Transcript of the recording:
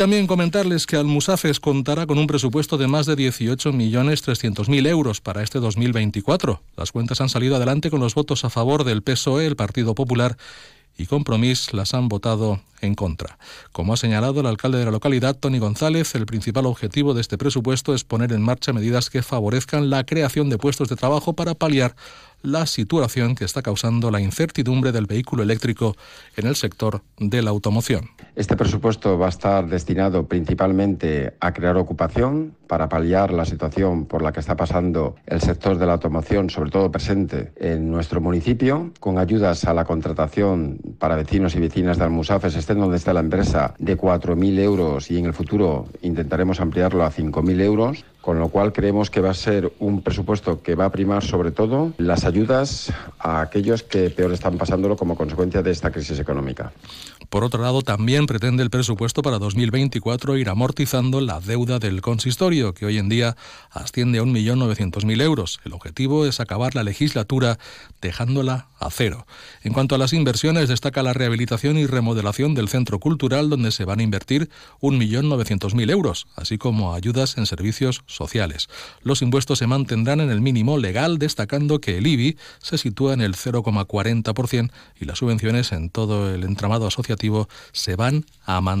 También comentarles que Almusafes contará con un presupuesto de más de 18.300.000 euros para este 2024. Las cuentas han salido adelante con los votos a favor del PSOE, el Partido Popular y Compromís las han votado en contra. Como ha señalado el alcalde de la localidad, Tony González, el principal objetivo de este presupuesto es poner en marcha medidas que favorezcan la creación de puestos de trabajo para paliar la situación que está causando la incertidumbre del vehículo eléctrico en el sector de la automoción. Este presupuesto va a estar destinado principalmente a crear ocupación para paliar la situación por la que está pasando el sector de la automoción, sobre todo presente en nuestro municipio, con ayudas a la contratación para vecinos y vecinas de Almusafes, estén donde está la empresa, de 4.000 euros y en el futuro intentaremos ampliarlo a 5.000 euros con lo cual creemos que va a ser un presupuesto que va a primar sobre todo las ayudas a aquellos que peor están pasándolo como consecuencia de esta crisis económica. Por otro lado, también pretende el presupuesto para 2024 ir amortizando la deuda del consistorio, que hoy en día asciende a 1.900.000 euros. El objetivo es acabar la legislatura dejándola a cero. En cuanto a las inversiones, destaca la rehabilitación y remodelación del centro cultural, donde se van a invertir 1.900.000 euros, así como ayudas en servicios sociales. Los impuestos se mantendrán en el mínimo legal, destacando que el IBI se sitúa en el 0,40% y las subvenciones en todo el entramado asociativo se van a mantener